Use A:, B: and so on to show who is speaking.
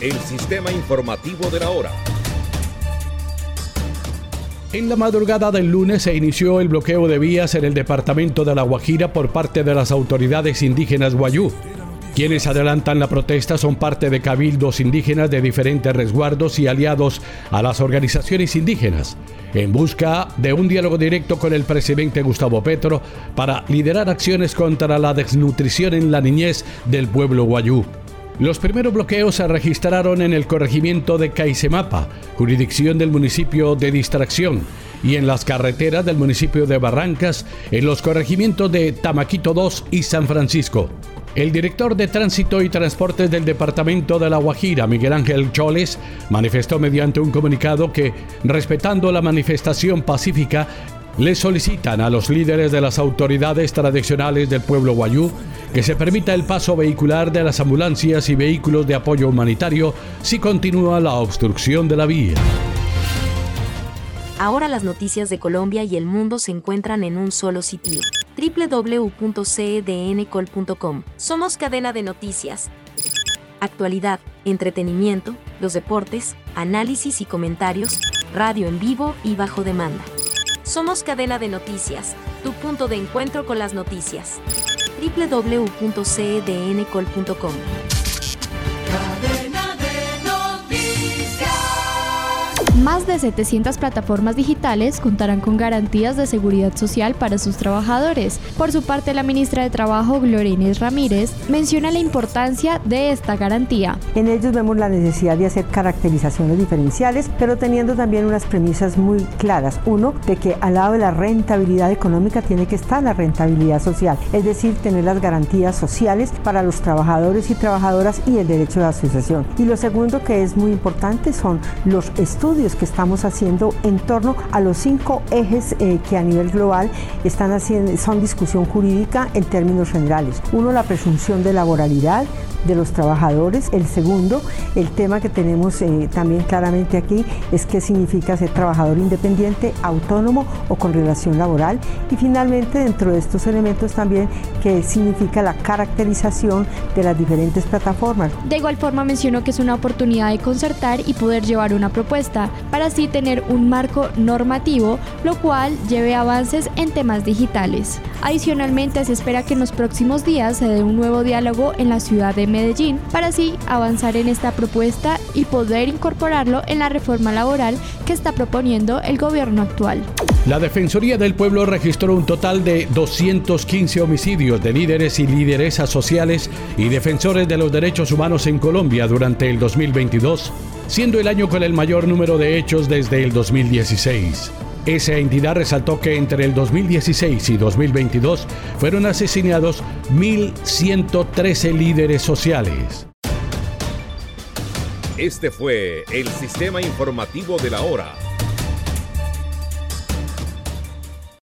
A: el sistema informativo de la hora.
B: En la madrugada del lunes se inició el bloqueo de vías en el departamento de La Guajira por parte de las autoridades indígenas Guayú. Quienes adelantan la protesta son parte de cabildos indígenas de diferentes resguardos y aliados a las organizaciones indígenas, en busca de un diálogo directo con el presidente Gustavo Petro para liderar acciones contra la desnutrición en la niñez del pueblo guayú. Los primeros bloqueos se registraron en el corregimiento de Caisemapa, jurisdicción del municipio de Distracción, y en las carreteras del municipio de Barrancas, en los corregimientos de Tamaquito II y San Francisco. El director de Tránsito y Transportes del Departamento de La Guajira, Miguel Ángel Choles, manifestó mediante un comunicado que, respetando la manifestación pacífica, le solicitan a los líderes de las autoridades tradicionales del pueblo guayú que se permita el paso vehicular de las ambulancias y vehículos de apoyo humanitario si continúa la obstrucción de la vía.
C: Ahora las noticias de Colombia y el mundo se encuentran en un solo sitio www.cdncol.com. Somos cadena de noticias. Actualidad, entretenimiento, los deportes, análisis y comentarios, radio en vivo y bajo demanda. Somos cadena de noticias, tu punto de encuentro con las noticias. www.cdncol.com.
D: Más de 700 plataformas digitales contarán con garantías de seguridad social para sus trabajadores. Por su parte, la ministra de Trabajo, Gloria Ramírez, menciona la importancia de esta garantía.
E: En ellos vemos la necesidad de hacer caracterizaciones diferenciales, pero teniendo también unas premisas muy claras. Uno, de que al lado de la rentabilidad económica tiene que estar la rentabilidad social, es decir, tener las garantías sociales para los trabajadores y trabajadoras y el derecho de asociación. Y lo segundo que es muy importante son los estudios que estamos haciendo en torno a los cinco ejes eh, que a nivel global están haciendo, son discusión jurídica en términos generales. Uno, la presunción de laboralidad de los trabajadores. El segundo, el tema que tenemos eh, también claramente aquí es qué significa ser trabajador independiente, autónomo o con relación laboral. Y finalmente, dentro de estos elementos también, qué significa la caracterización de las diferentes plataformas.
D: De igual forma mencionó que es una oportunidad de concertar y poder llevar una propuesta para así tener un marco normativo, lo cual lleve avances en temas digitales. Adicionalmente, se espera que en los próximos días se dé un nuevo diálogo en la ciudad de Medellín para así avanzar en esta propuesta y poder incorporarlo en la reforma laboral que está proponiendo el gobierno actual.
B: La Defensoría del Pueblo registró un total de 215 homicidios de líderes y lideresas sociales y defensores de los derechos humanos en Colombia durante el 2022, siendo el año con el mayor número de hechos desde el 2016. Esa entidad resaltó que entre el 2016 y 2022 fueron asesinados 1.113 líderes sociales.
A: Este fue el sistema informativo de la hora